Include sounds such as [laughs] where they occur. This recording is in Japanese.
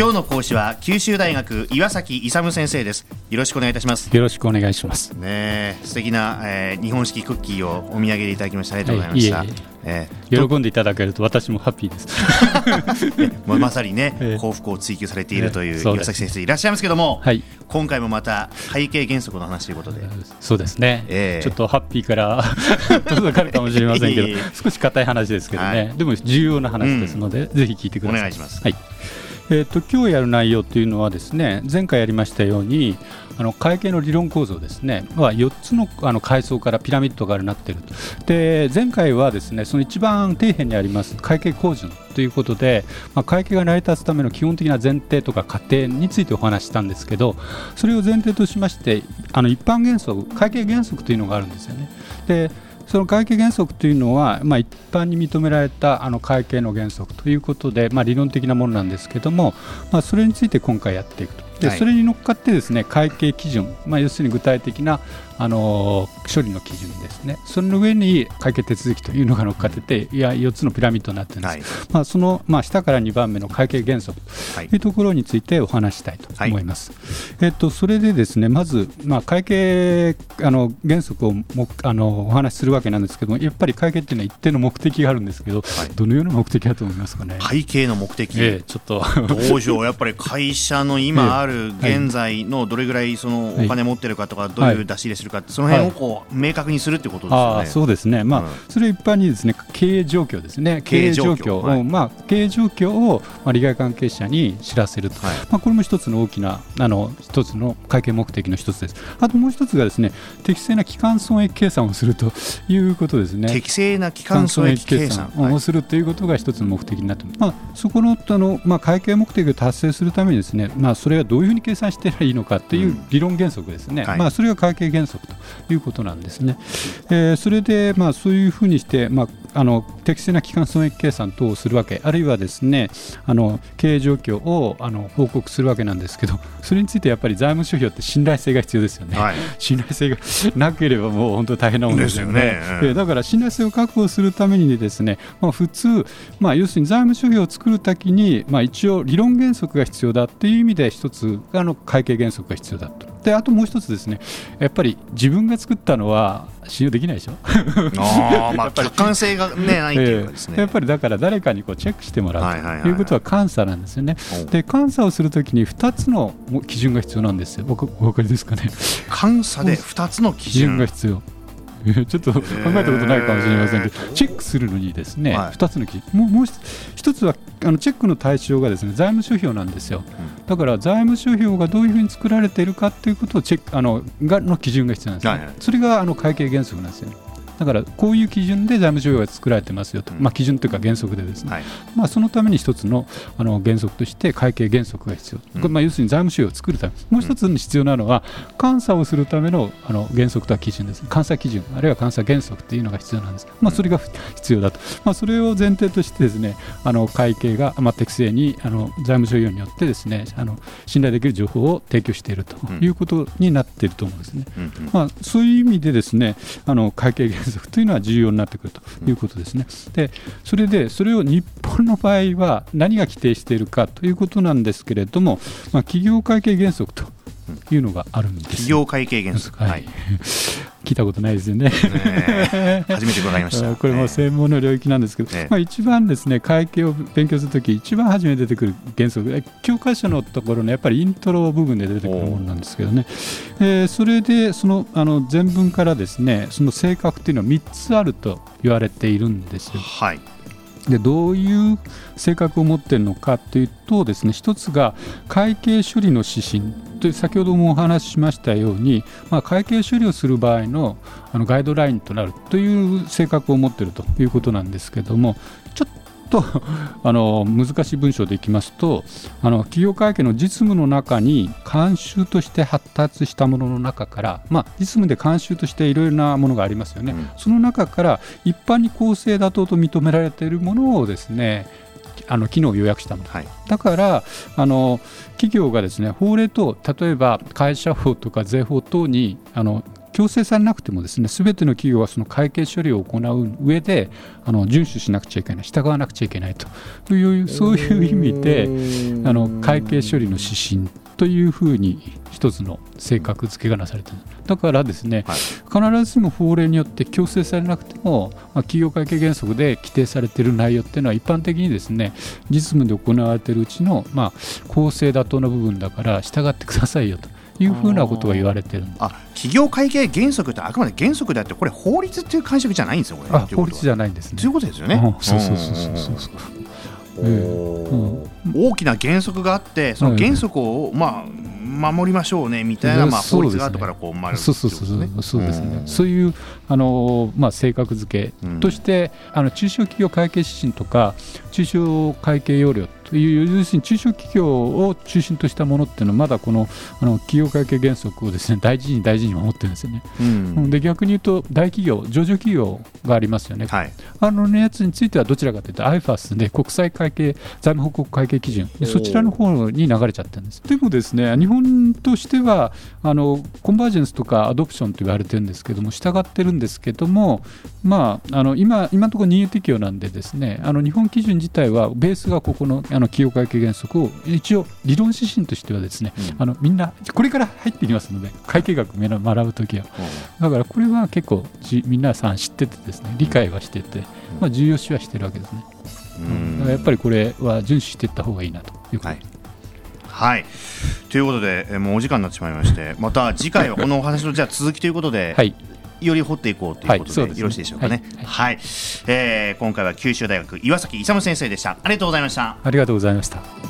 今日の講師は九州大学岩崎勇先生です。よろしくお願いいたします。よろしくお願いします。ね素敵な、えー、日本式クッキーをお土産でいただきましたありがとうございました、はい、いえいえ。ー、喜んでいただけると私もハッピーです。[laughs] まさにね、[laughs] えー、幸福を追求されているという岩崎先生いらっしゃいますけども、はい、今回もまた会計原則の話ということで。そうですね、えー、ちょっとハッピーから [laughs] 届かるかもしれませんけど少し硬い話ですけどね、はい、でも重要な話ですので、うん、ぜひ聞いてください。お願いします、はいえーと、今日やる内容というのはですね前回やりましたようにあの会計の理論構造ですねは4つのあの階層からピラミッドがなっているで前回はですねその一番底辺にあります会計構準ということで、まあ、会計が成り立つための基本的な前提とか過程についてお話したんですけどそれを前提としましてあの一般原則会計原則というのがあるんですよね。でその会計原則というのは、まあ、一般に認められたあの会計の原則ということで、まあ、理論的なものなんですけども、まあ、それについて今回やっていくと。でそれに乗っかってですね会計基準、まあ、要するに具体的なあの処理の基準ですね、その上に会計手続きというのが乗っかってて、いや4つのピラミッドになってるんです、はい、まあ、その、まあ、下から2番目の会計原則というところについてお話したいと思います。はい、えっと、それでですねまず、まあ、会計あの原則をもあのお話しするわけなんですけども、やっぱり会計っていうのは一定の目的があるんですけど、はい、どのような目的だと思いますかね？会計の目的、ええ、ちょっと。道場、[laughs] やっぱり会社の今ある現在のどれぐらいそのお金持ってるかとか、どういう出し入れするか、その辺をこう明確にするってことですよね。そうですね。まあ、うん、それ一般にですね経営状況ですね。経営状況を、はい、まあ経営状況をまあ利害関係者に知らせると。はい、まあこれも一つの大きなあの一つの会計目的の一つです。あともう一つがですね適正な期間損益計算をするということですね。適正な期間損益計算をするということが一つの目的になっていまあそこのあのまあ会計目的を達成するためにですねまあそれはどういうふうに計算していいのかという理論原則ですね。うんはい、まあそれが会計原則ということなんですね。えー、それで、まあ、そういうふうにして、まあ、あの適正な期間損益計算等をするわけ、あるいはですねあの経営状況をあの報告するわけなんですけど、それについてやっぱり財務指標って信頼性が必要ですよね、はい、[laughs] 信頼性がなければもう本当に大変なものですよね。よね。だから信頼性を確保するためにですね、まあ、普通、まあ、要するに財務指標を作るときに、まあ、一応理論原則が必要だっていう意味で一つあの会計原則が必要だと。であともう一つですねやっぱり自分が作ったのは信用できないでしょ？[laughs] あまあ客観性が、ね、ないっていうかですね、やっぱりだから誰かにこうチェックしてもらうということは監査なんですよね、で監査をするときに2つの基準が必要なんですよ、お分かりですかね？監査で2つの基準。が必要。ちょっと考えたことないかもしれませんけど、チェックするのにですね、はい、2つの基準、もうもう1つはあのチェックの対象がですね財務諸表なんですよ、だから財務諸表がどういうふうに作られているかということをチェックあのがの基準が必要なんです、ね、はいはい、それがあの会計原則なんですよ、ね。だからこういう基準で財務諸表が作られてますよと、まあ、基準というか原則でですね、はい、まあ、そのために一つのあの原則として会計原則が必要、これまあ要するに財務諸表を作るため。もう一つに必要なのは監査をするためのあの原則とは基準です監査基準。あるいは監査原則というのが必要なんです、まあ、それが必要だと、まあ、それを前提としてですねあの会計が、まあ、適正にあの財務諸表によってですねあの信頼できる情報を提供しているということになっていると思うんですね、まあ、そういう意味でですねあの会計原則というのは重要になってくるということですね。でそれでそれを日本の場合は何が規定しているかということなんですけれども、まあ、企業会計原則というのがあるん。です企業会計原則、はい、聞いたことないですよね。初めて伺いました。[laughs] これも専門の領域なんですけど、まあ、一番ですね会計を勉強するとき一番初めに出てくる原則教科書のところのやっぱりイントロ部分で出てくるものなんですけどね、えー、それでそのあの全文からですねその性格っていうのは3つあると言われているんですよ。はいでどういう性格を持っているのかというとですね一つが会計処理の指針。と先ほどもお話ししましたように、まあ、会計処理をする場合のあのガイドラインとなるという性格を持っているということなんですけどもちょっと [laughs] あの難しい文章でいきますとあの企業会計の実務の中に慣習として発達したものの中から、まあ、実務で慣習としていろいろなものがありますよね、うん、その中から一般に公正妥当と認められているものをですねあの機能を予約したもの、はい、だからあの企業がですね法令等例えば会社法とか税法等にあの強制されなくてもですね全ての企業はその会計処理を行う上であの遵守しなくちゃいけない従わなくちゃいけないと。いうそういう意味であの会計処理の指針というふうに一つの性格付けがなされている。だからですね、はい、必ずしも法令によって強制されなくても、まあ、企業会計原則で規定されている内容っていうのは一般的にですね実務で行われているうちの、まあ、公正妥当な部分だから従ってくださいよと。いうふうなことが言われてるあ企業会計原則ってあくまで原則であってこれ法律っていう解釈じゃないんですよこれあ法律じゃないんですね。ということですよね、うん、そうそうそうそう。そう大きな原則があってその原則を、まあ、守りましょうねみたいな、まあ、法律が後からこう生まれるそうそうそう。そうですね。そういうあの、まあ、性格付け。として、あの中小企業会計指針とか中小会計要領という要するに中小企業を中心としたものっていうのはまだこのあの企業会計原則をですね大事に大事に守ってるんですよね。うん、で逆に言うと大企業上場企業がありますよね。はい、あのやつについてはどちらかというと IFAS で国際会計財務報告会計基準そちらの方に流れちゃってるんです。でもですね日本としてはあのコンバージェンスとかアドプションと言われてるんですけども従ってるんですけどもまああの今今のところ任意適用なんでですねあの日本基準自体はベースがここのあの企業会計原則を一応理論指針としてはですね、うん、あのみんなこれから入ってきますので会計学学ぶときは、だからこれは結構皆さん知っててですね理解はしてて、まあ、重要視はしてるわけですね、うん、だからやっぱりこれは遵守していった方がいいなと。いうことはい。はい、ということで、えもうお時間になってしまいまして、また次回はこのお話のじゃ続きということで、はい、より掘っていこうということではいでね、よろしいでしょうかね。はい、はい、えー、今回は九州大学岩崎勇先生でした。ありがとうございました。ありがとうございました。